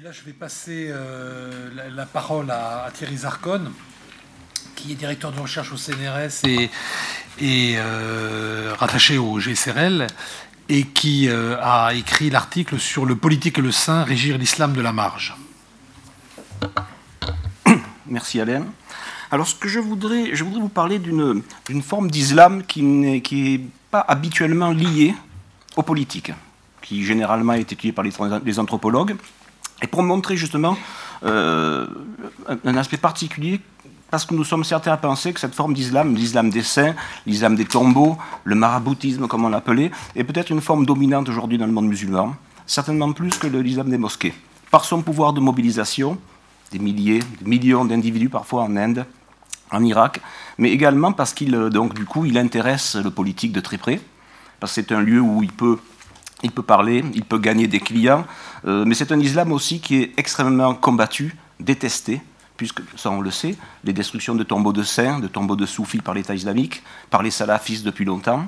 Et là, je vais passer euh, la, parole à, Thierry Zarcon, qui est directeur de recherche au CNRS et, euh, rattaché au GSRL, et qui euh, a écrit l'article sur le politique et le saint, régir l'islam de la marge. Merci Alain. Alors, ce que je voudrais, je voudrais vous parler d'une forme d'islam qui n'est pas habituellement liée aux politiques, qui généralement est étudiée par les anthropologues, et pour montrer justement euh, un aspect particulier, parce que nous sommes certains à penser que cette forme d'islam, l'islam des saints, l'islam des tombeaux, le maraboutisme comme on l'appelait, est peut-être une forme dominante aujourd'hui dans le monde musulman, certainement plus que l'islam des mosquées. Par son pouvoir de mobilisation, des milliers, des millions d'individus parfois en Inde, en Irak, mais également parce qu'il donc du coup il intéresse le politique de très près, parce que c'est un lieu où il peut il peut parler, il peut gagner des clients, euh, mais c'est un islam aussi qui est extrêmement combattu, détesté, puisque, ça on le sait, les destructions de tombeaux de saints, de tombeaux de soufis par l'État islamique, par les salafistes depuis longtemps.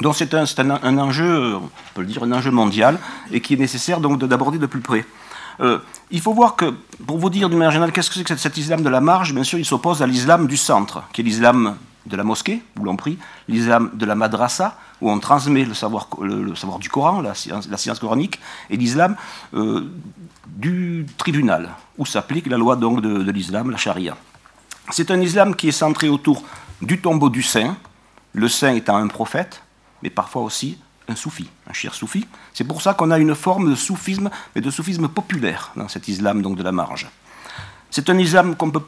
Donc c'est un, un, enjeu, on peut le dire, un enjeu mondial, et qui est nécessaire donc d'aborder de plus près. Euh, il faut voir que, pour vous dire d'une manière générale, qu'est-ce que c'est que cet islam de la marge? Bien sûr, il s'oppose à l'islam du centre, qui est l'islam de la mosquée, où l'on prie, l'islam de la madrasa, où on transmet le savoir, le, savoir du Coran, la science, coranique, et l'islam euh, du tribunal, où s'applique la loi donc de, l'islam, la charia. C'est un islam qui est centré autour du tombeau du saint, le saint étant un prophète, mais parfois aussi un soufi, un cher soufi. C'est pour ça qu'on a une forme de soufisme, mais de soufisme populaire dans cet islam donc de la marge. C'est un islam qu'on peut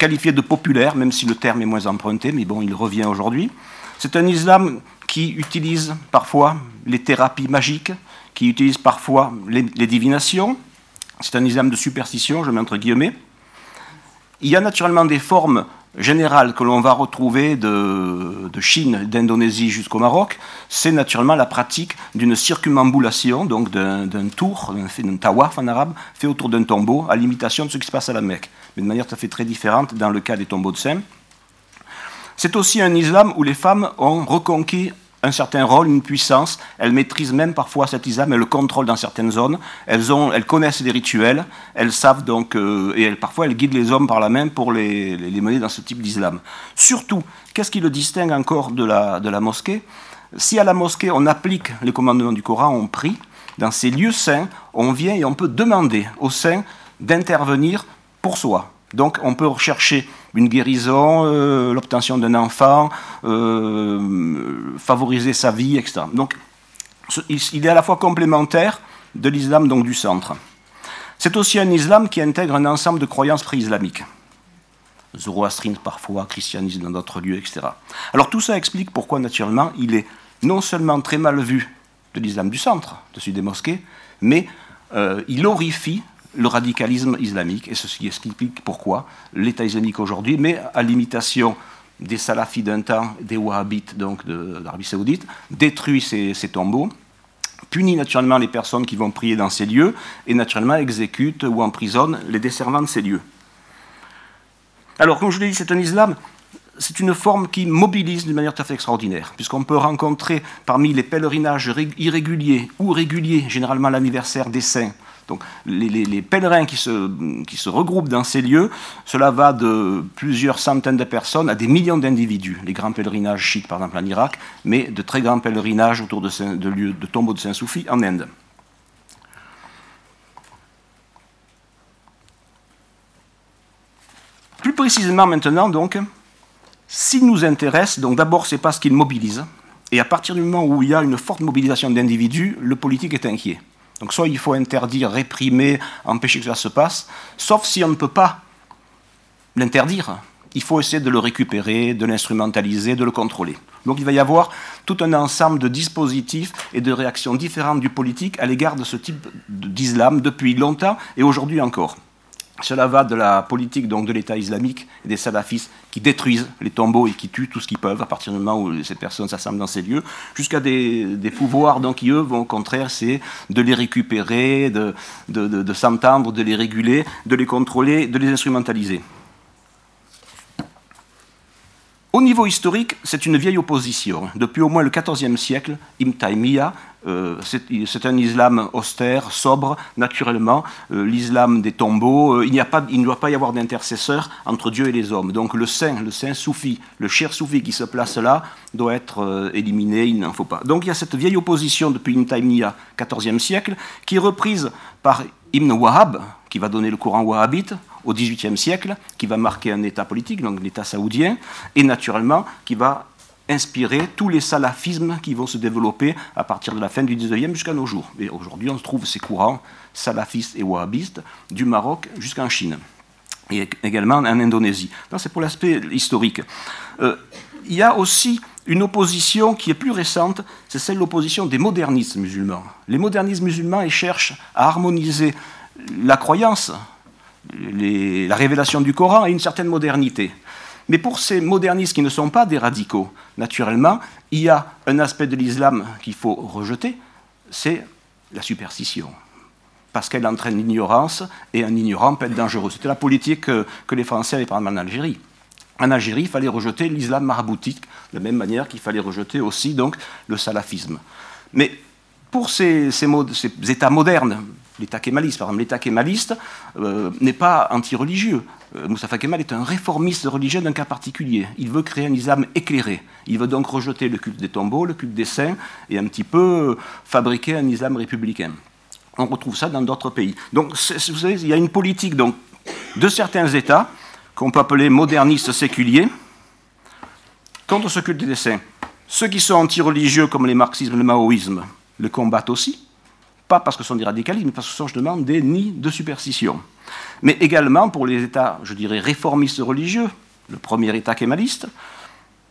qualifié de populaire, même si le terme est moins emprunté, mais bon, il revient aujourd'hui. C'est un islam qui utilise parfois les thérapies magiques, qui utilise parfois les, divinations. C'est un islam de superstition, je mets entre guillemets. Il y a naturellement des formes générales que l'on va retrouver de, Chine, d'Indonésie jusqu'au Maroc. C'est naturellement la pratique d'une circumambulation, donc d'un tour, d'un tawaf en arabe, fait autour d'un tombeau, à l'imitation de ce qui se passe à la Mecque mais de manière tout à fait très différente dans le cas des tombeaux de saints. C'est aussi un islam où les femmes ont reconquis un certain rôle, une puissance. Elles maîtrisent même parfois cet islam, elles le contrôlent dans certaines zones. Elles, ont, elles connaissent des rituels, elles savent donc, euh, et parfois elles guident les hommes par la main pour les, les mener dans ce type d'islam. Surtout, qu'est-ce qui le distingue encore de la, de la mosquée? Si à la mosquée on applique les commandements du Coran, on prie, dans ces lieux saints, on vient et on peut demander aux saints d'intervenir pour soi. Donc on peut rechercher une guérison, euh, l'obtention d'un enfant, euh, favoriser sa vie, etc. Donc il est à la fois complémentaire de l'islam donc du centre. C'est aussi un islam qui intègre un ensemble de croyances pré-islamiques. Zoroastrine parfois, christianisme dans d'autres lieux, etc. Alors tout ça explique pourquoi naturellement il est non seulement très mal vu de l'islam du centre, de celui des mosquées, mais euh, il horrifie le radicalisme islamique, et ceci explique pourquoi l'État islamique aujourd'hui, mais à l'imitation des salafis d'un temps, des wahhabites donc de, l'Arabie saoudite, détruit ces, tombeaux, punit naturellement les personnes qui vont prier dans ces lieux, et naturellement exécute ou emprisonne les desservants de ces lieux. Alors, comme je l'ai dit, c'est un islam, c'est une forme qui mobilise d'une manière tout à fait extraordinaire, puisqu'on peut rencontrer parmi les pèlerinages irréguliers ou réguliers, généralement l'anniversaire des saints, donc les, pèlerins qui se, regroupent dans ces lieux, cela va de plusieurs centaines de personnes à des millions d'individus. Les grands pèlerinages chiites, par exemple, en Irak, mais de très grands pèlerinages autour de, de lieux de tombeaux de Saint-Soufi en Inde. Plus précisément maintenant, donc, s'il nous intéresse, donc d'abord, c'est parce qu'il mobilise. Et à partir du moment où il y a une forte mobilisation d'individus, le politique est inquiet. Donc soit il faut interdire, réprimer, empêcher que ça se passe, sauf si on ne peut pas l'interdire. Il faut essayer de le récupérer, de l'instrumentaliser, de le contrôler. Donc il va y avoir tout un ensemble de dispositifs et de réactions différentes du politique à l'égard de ce type d'islam depuis longtemps et aujourd'hui encore. Cela va de la politique donc, de l'État islamique et des salafistes qui détruisent les tombeaux et qui tuent tout ce qu'ils peuvent à partir du moment où ces personnes s'assemblent dans ces lieux, jusqu'à des, pouvoirs donc, qui, eux, vont au contraire, c'est de les récupérer, de, de s'entendre, de les réguler, de les contrôler, de les instrumentaliser. Au niveau historique, c'est une vieille opposition. Depuis au moins le XIVe siècle, Ibn euh, c'est un islam austère, sobre, naturellement, euh, l'islam des tombeaux. Euh, il, a pas, il ne doit pas y avoir d'intercesseur entre Dieu et les hommes. Donc le saint, le saint soufi, le cher soufi qui se place là, doit être éliminé, il n'en faut pas. Donc il y a cette vieille opposition depuis Ibn Taymiyyah, XIVe siècle, qui est reprise par Ibn Wahhab, qui va donner le courant wahhabite, au XVIIIe siècle, qui va marquer un État politique, donc l'État saoudien, et naturellement qui va inspirer tous les salafismes qui vont se développer à partir de la fin du XIXe jusqu'à nos jours. Et aujourd'hui, on trouve ces courants salafistes et wahhabistes du Maroc jusqu'en Chine, et également en Indonésie. C'est pour l'aspect historique. Euh, il y a aussi une opposition qui est plus récente, c'est celle de l'opposition des modernistes musulmans. Les modernistes musulmans ils cherchent à harmoniser la croyance la révélation du Coran a une certaine modernité. Mais pour ces modernistes qui ne sont pas des radicaux, naturellement, il y a un aspect de l'islam qu'il faut rejeter, c'est la superstition. Parce qu'elle entraîne l'ignorance, et un ignorant peut être dangereux. C'était la politique que, les Français avaient par en Algérie. En Algérie, il fallait rejeter l'islam maraboutique, de la même manière qu'il fallait rejeter aussi donc, le salafisme. Mais pour ces États modernes, l'État kémaliste. Par exemple, l'État kémaliste euh, n'est pas anti-religieux. Euh, Moustapha Kemal est un réformiste religieux d'un cas particulier. Il veut créer un islam éclairé. Il veut donc rejeter le culte des tombeaux, le culte des saints, et un petit peu fabriquer un islam républicain. On retrouve ça dans d'autres pays. Donc, il y a une politique de certains États, qu'on peut appeler modernistes séculiers, contre ce culte des saints. Ceux qui sont anti-religieux, comme les marxismes, le maoïsme, le combattent aussi pas parce que ce sont des radicalismes, mais parce que ce sont justement des nids de superstition. Mais également pour les États, je dirais, réformistes religieux, le premier État kémaliste,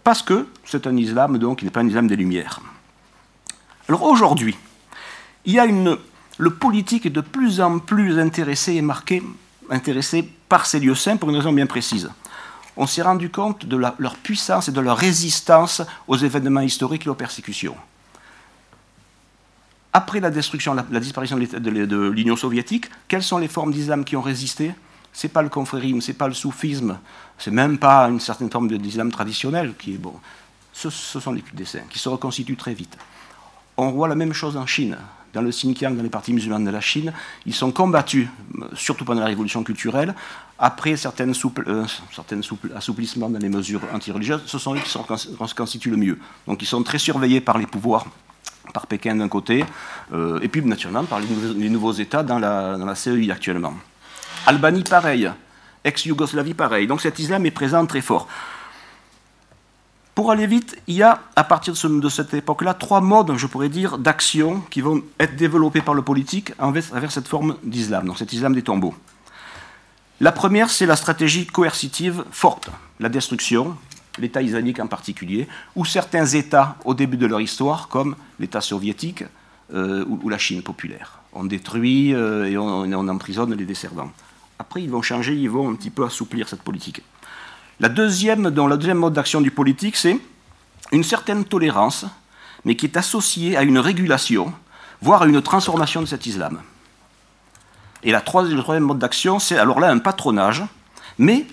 parce que c'est un islam, donc, qui n'est pas un islam des Lumières. Alors aujourd'hui, il le politique est de plus en plus intéressé et marqué, intéressé par ces lieux saints pour une raison bien précise. On s'est rendu compte de leur puissance et de leur résistance aux événements historiques et aux persécutions après la destruction, la, disparition de l'Union soviétique, quelles sont les formes d'islam qui ont résisté? Ce n'est pas le confrérisme, c'est pas le soufisme, c'est même pas une certaine forme d'islam traditionnel qui est bon. Ce, sont les des saints qui se reconstituent très vite. On voit la même chose en Chine. Dans le Xinjiang, dans les parties musulmanes de la Chine, ils sont combattus, surtout pendant la révolution culturelle. Après certains, euh, assouplissements dans les mesures antireligieuses, ce sont eux qui se constituent le mieux. Donc ils sont très surveillés par les pouvoirs par Pékin d'un côté, euh, et puis naturellement par les nouveaux, États dans la, dans la CEI actuellement. Albanie, pareil. Ex-Yougoslavie, pareil. Donc cet islam est présent très fort. Pour aller vite, il y a, à partir de, cette époque-là, trois modes, je pourrais dire, d'action qui vont être développés par le politique envers cette forme d'islam, donc cet islam des tombeaux. La première, c'est la stratégie coercitive forte, la destruction, l'État islamique en particulier, ou certains États au début de leur histoire, comme l'État soviétique euh, ou, la Chine populaire. On détruit euh, et on, emprisonne les desservants. Après, ils vont changer, ils vont un petit peu assouplir cette politique. La deuxième, le deuxième mode d'action du politique, c'est une certaine tolérance, mais qui est associée à une régulation, voire à une transformation de cet islam. Et la troisième, le troisième mode d'action, c'est alors là un patronage, mais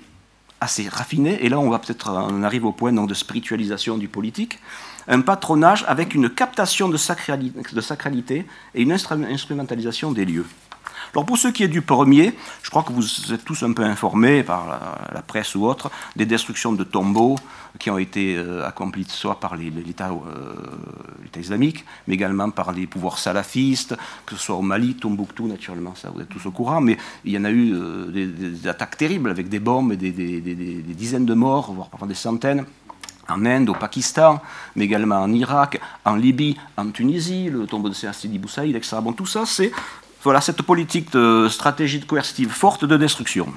assez raffiné, et là on va peut-être on arrive au point donc, de spiritualisation du politique, un patronage avec une captation de sacralité et une instrumentalisation des lieux. Alors pour ce qui est du premier, je crois que vous êtes tous un peu informés par la, presse ou autre des destructions de tombeaux qui ont été euh, accomplies soit par euh, l'État islamique, mais également par les pouvoirs salafistes, que ce soit au Mali, Tombouctou naturellement, ça vous êtes tous au courant, mais il y en a eu euh, des, attaques terribles avec des bombes et des, dizaines de morts, voire parfois des centaines en Inde, au Pakistan, mais également en Irak, en Libye, en Tunisie, le tombeau de Sidi Boussaïd, etc. Bon, tout ça, c'est voilà, cette politique de stratégie de coercitive forte de destruction.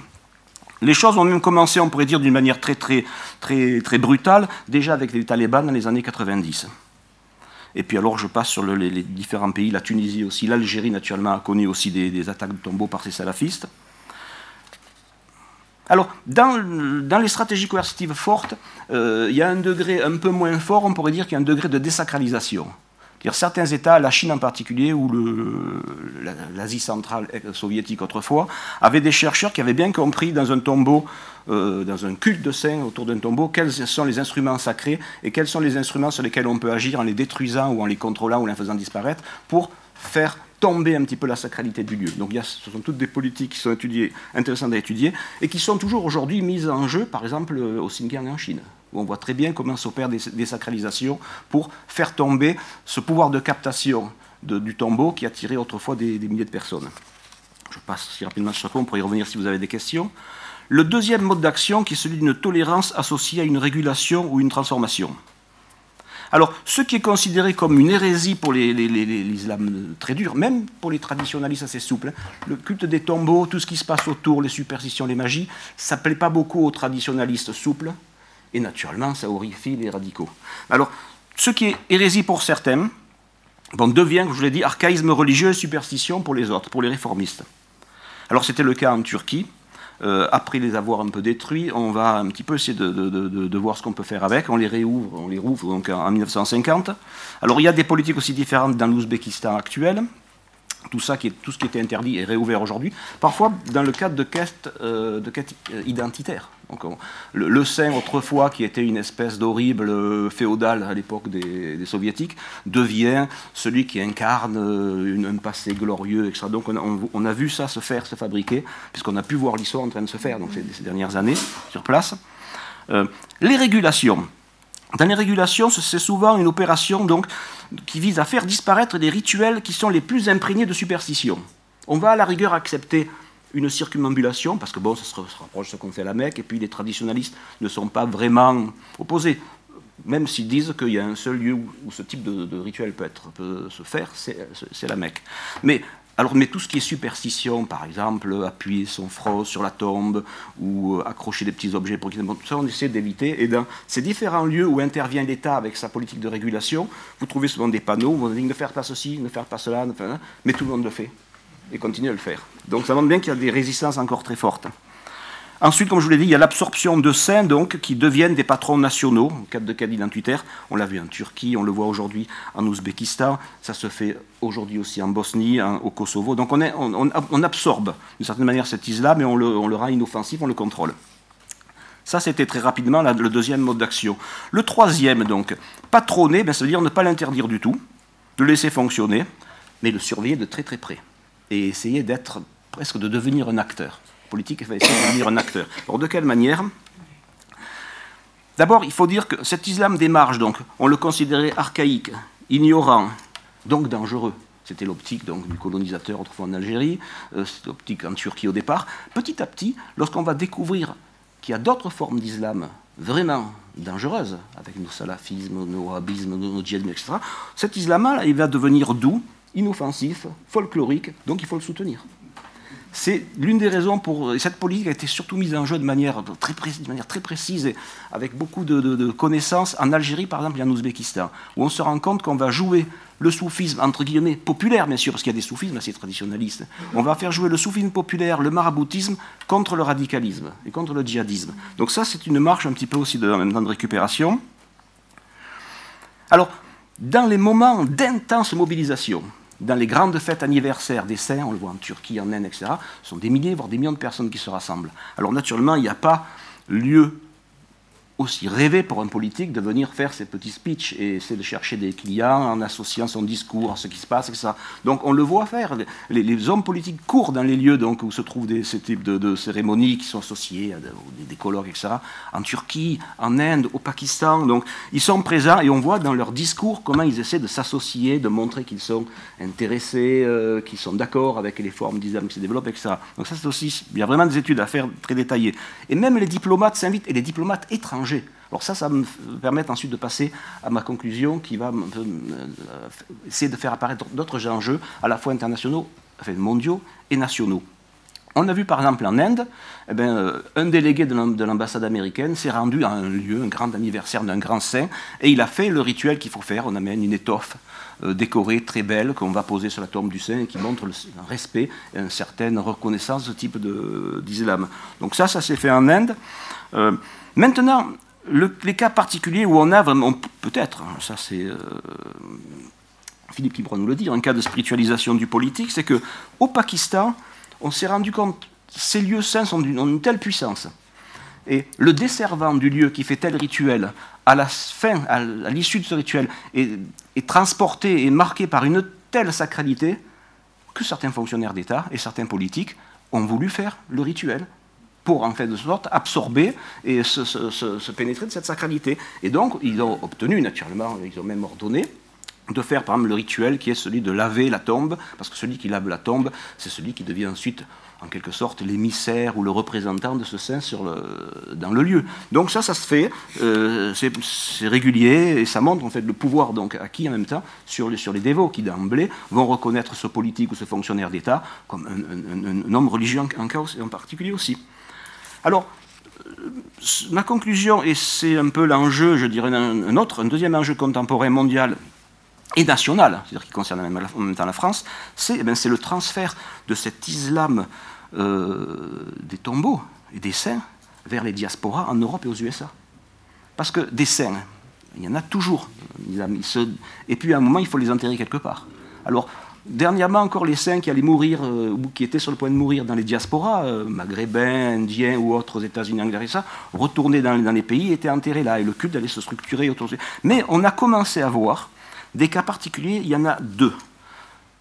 Les choses ont même commencé, on pourrait dire, d'une manière très, très, très, très brutale, déjà avec les talibans dans les années 90. Et puis alors je passe sur les, différents pays, la Tunisie aussi, l'Algérie naturellement a connu aussi des, attaques de tombeaux par ces salafistes. Alors, dans, les stratégies coercitives fortes, euh, il y a un degré un peu moins fort, on pourrait dire qu'il y a un degré de désacralisation. Certains États, la Chine en particulier, ou l'Asie centrale soviétique autrefois, avaient des chercheurs qui avaient bien compris dans un tombeau, euh, dans un culte de saint autour d'un tombeau, quels sont les instruments sacrés et quels sont les instruments sur lesquels on peut agir en les détruisant ou en les contrôlant ou en les faisant disparaître pour faire tomber un petit peu la sacralité du lieu. Donc ce sont toutes des politiques qui sont intéressantes à étudier et qui sont toujours aujourd'hui mises en jeu, par exemple au Xinjiang en Chine où on voit très bien comment s'opèrent des désacralisations pour faire tomber ce pouvoir de captation du tombeau qui attirait autrefois des, milliers de personnes. Je passe si rapidement sur on pourrait y revenir si vous avez des questions. Le deuxième mode d'action, qui est celui d'une tolérance associée à une régulation ou une transformation. Alors, ce qui est considéré comme une hérésie pour l'islam très dur, même pour les traditionalistes assez souples, hein, le culte des tombeaux, tout ce qui se passe autour, les superstitions, les magies, ça ne plaît pas beaucoup aux traditionalistes souples, et naturellement, ça horrifie les radicaux. Alors, ce qui est hérésie pour certains, devient, comme je vous l'ai dit, archaïsme religieux et superstition pour les autres, pour les réformistes. Alors, c'était le cas en Turquie. Euh, après les avoir un peu détruits, on va un petit peu essayer de, voir ce qu'on peut faire avec. On les réouvre, on les rouvre donc en 1950. Alors il y a des politiques aussi différentes dans l'Ouzbékistan actuel. Tout, ça tout ce qui était interdit est réouvert aujourd'hui, parfois dans le cadre de quêtes, euh, quêtes identitaires. Donc, le, saint, autrefois, qui était une espèce d'horrible euh, féodal à l'époque des, soviétiques, devient celui qui incarne euh, un passé glorieux, etc. Donc on a, vu ça se faire, se fabriquer, puisqu'on a pu voir l'histoire en train de se faire donc, ces, dernières années sur place. Euh, les régulations. Dans les régulations, c'est souvent une opération donc, qui vise à faire disparaître des rituels qui sont les plus imprégnés de superstition. On va à la rigueur accepter une circumambulation, parce que bon, ça se rapproche de ce qu'on fait à la Mecque, et puis les traditionalistes ne sont pas vraiment opposés. Même s'ils disent qu'il y a un seul lieu où, ce type de, rituel peut, être, peut se faire, c'est la Mecque. Mais, alors, mais tout ce qui est superstition, par exemple, appuyer son front sur la tombe ou euh, accrocher des petits objets pour qu'ils ça on essaie d'éviter. Et dans ces différents lieux où intervient l'État avec sa politique de régulation, vous trouvez souvent des panneaux où on dit ne faire pas ceci, ne faire pas cela, mais tout le monde le fait et continue à le faire. Donc ça montre bien qu'il y a des résistances encore très fortes. Ensuite, comme je vous l'ai dit, il y a l'absorption de saints donc, qui deviennent des patrons nationaux, en cas de cas identitaire. On l'a vu en Turquie, on le voit aujourd'hui en Ouzbékistan, ça se fait aujourd'hui aussi en Bosnie, au Kosovo. Donc on, absorbe d'une certaine manière cet islam et on le, on le rend inoffensif, on le contrôle. Ça, c'était très rapidement le deuxième mode d'action. Le troisième, donc, patronner, ben, ça veut dire ne pas l'interdire du tout, le laisser fonctionner, mais le surveiller de très très près et essayer d'être presque de devenir un acteur. Politique va essayer de devenir un acteur. Alors de quelle manière? D'abord, il faut dire que cet islam des marges, donc, on le considérait archaïque, ignorant, donc dangereux. C'était l'optique donc, du colonisateur autrefois en Algérie, euh, c'était l'optique en Turquie au départ. Petit à petit, lorsqu'on va découvrir qu'il y a d'autres formes d'islam vraiment dangereuses, avec nos salafismes, nos wahhabismes, nos djihadismes, etc., cet islam-là, il va devenir doux, inoffensif, folklorique, donc il faut le soutenir. C'est l'une des raisons pour. cette politique a été surtout mise en jeu de manière très, précise, de manière très précise et avec beaucoup de, connaissances en Algérie, par exemple, et en Ouzbékistan, où on se rend compte qu'on va jouer le soufisme, entre guillemets, populaire, bien sûr, parce qu'il y a des soufismes assez traditionnalistes. On va faire jouer le soufisme populaire, le maraboutisme, contre le radicalisme et contre le djihadisme. Donc, ça, c'est une marche un petit peu aussi de, en même temps de récupération. Alors, dans les moments d'intense mobilisation, dans les grandes fêtes anniversaires des saints, on le voit en Turquie, en Inde, etc., ce sont des milliers, voire des millions de personnes qui se rassemblent. Alors naturellement, il n'y a pas lieu aussi rêvé pour un politique de venir faire ses petits speeches et essayer de chercher des clients en associant son discours à ce qui se passe, etc. Donc on le voit faire. Les, hommes politiques courent dans les lieux donc, où se trouvent des, ce type de, cérémonies qui sont associées à des, colloques, etc. En Turquie, en Inde, au Pakistan. Donc ils sont présents et on voit dans leur discours comment ils essaient de s'associer, de montrer qu'ils sont intéressés, euh, qu'ils sont d'accord avec les formes d'islam qui se développent, etc. Donc ça c'est aussi, il y a vraiment des études à faire très détaillées. Et même les diplomates s'invitent, et les diplomates étrangers alors ça, ça me permet ensuite de passer à ma conclusion qui va euh, essayer de faire apparaître d'autres enjeux, à la fois internationaux, enfin mondiaux et nationaux. On a vu par exemple en Inde, eh bien, euh, un délégué de l'ambassade américaine s'est rendu à un lieu, un grand anniversaire d'un grand saint, et il a fait le rituel qu'il faut faire. On amène une étoffe euh, décorée, très belle, qu'on va poser sur la tombe du saint et qui montre le, respect et une certaine reconnaissance de ce type d'islam. Donc ça, ça s'est fait en Inde. Maintenant, les cas particuliers où on a vraiment, peut-être, hein, ça c'est, euh, Philippe qui pourra nous le dire, un cas de spiritualisation du politique, c'est que au Pakistan, on s'est rendu compte ces lieux saints d'une une telle puissance. Et le desservant du lieu qui fait tel rituel, à la fin, à l'issue de ce rituel, est transporté et marqué par une telle sacralité que certains fonctionnaires d'État et certains politiques ont voulu faire le rituel pour en fait de sorte absorber et se, se, pénétrer de cette sacralité. Et donc ils ont obtenu naturellement, ils ont même ordonné de faire par exemple le rituel qui est celui de laver la tombe, parce que celui qui lave la tombe, c'est celui qui devient ensuite en quelque sorte l'émissaire ou le représentant de ce saint dans le lieu. Donc ça, ça se fait, euh, c'est régulier et ça montre en fait le pouvoir donc acquis en même temps sur les, sur les dévots qui d'emblée vont reconnaître ce politique ou ce fonctionnaire d'État comme un, homme religieux en, en, en particulier aussi. Alors, euh, ma conclusion, et c'est un peu l'enjeu, je dirais un, autre, un deuxième enjeu contemporain mondial et national, c'est-à-dire qui concerne en même temps la France, c'est eh le transfert de cet islam euh, des tombeaux et des saints vers les diasporas en Europe et aux USA. Parce que des saints, il y en a toujours. Et puis à un moment, il faut les enterrer quelque part. Dernièrement encore, les saints qui allaient mourir, euh, ou qui étaient sur le point de mourir dans les diasporas, euh, maghrébins, indiens ou autres aux États-Unis, anglais retournaient dans, dans, les pays, étaient enterrés là. Et le culte allait se structurer autour de Mais on a commencé à voir des cas particuliers, il y en a deux.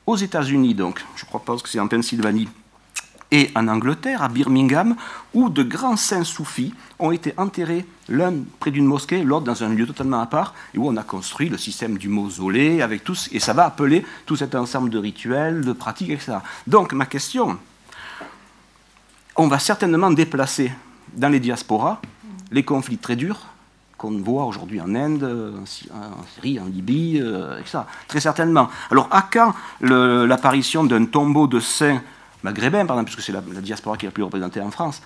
Aux États-Unis, donc, je crois pas que c'est en Pennsylvanie, et en Angleterre, à Birmingham, où de grands saints soufis ont été enterrés, l'un près d'une mosquée, l'autre dans un lieu totalement à part, et où on a construit le système du mausolée, avec et ça va appeler tout cet ensemble de rituels, de pratiques, etc. Donc, ma question, on va certainement déplacer dans les diasporas les conflits très durs qu'on voit aujourd'hui en Inde, en Syrie, en Libye, euh, etc. Très certainement. Alors, à quand l'apparition d'un tombeau de saints maghrébins, par exemple, puisque c'est la, diaspora qui est la plus représentée en France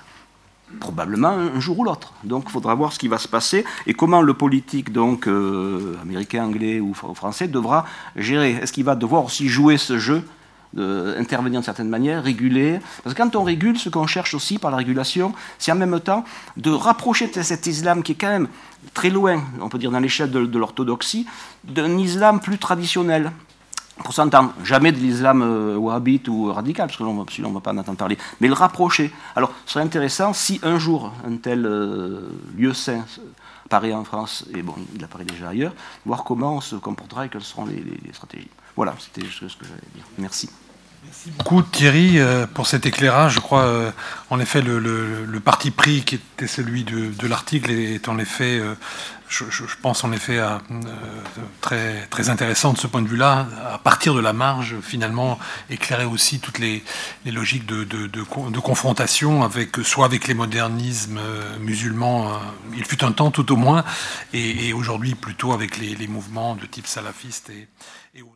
Probablement un jour ou l'autre. Donc, il faudra voir ce qui va se passer et comment le politique, donc euh, américain, anglais ou français, devra gérer. Est-ce qu'il va devoir aussi jouer ce jeu intervenir de certaine manière, réguler? Parce que quand on régule, ce qu'on cherche aussi par la régulation, c'est en même temps de rapprocher cet islam qui est quand même très loin, on peut dire dans l'échelle de, l'orthodoxie, d'un islam plus traditionnel. Pour s'entendre, jamais de l'islam euh, wahhabite ou radical, parce que l'on ne va pas en entendre parler, mais le rapprocher. Alors, ce serait intéressant si un jour un tel euh, lieu saint apparaît en France, et bon, il apparaît déjà ailleurs, voir comment on se comportera et quelles seront les, les stratégies. Voilà, c'était ce que j'allais dire. Merci. Merci beaucoup Thierry euh, pour cet éclairage. Je crois euh, en effet le, parti pris qui était celui de, l'article est en effet, euh, je, pense en effet très, très intéressant de ce point de vue-là, à partir de la marge finalement éclairer aussi toutes les, logiques de, de, confrontation avec soit avec les modernismes musulmans, il fut un temps tout au moins, et, aujourd'hui plutôt avec les, mouvements de type salafiste et, et autres.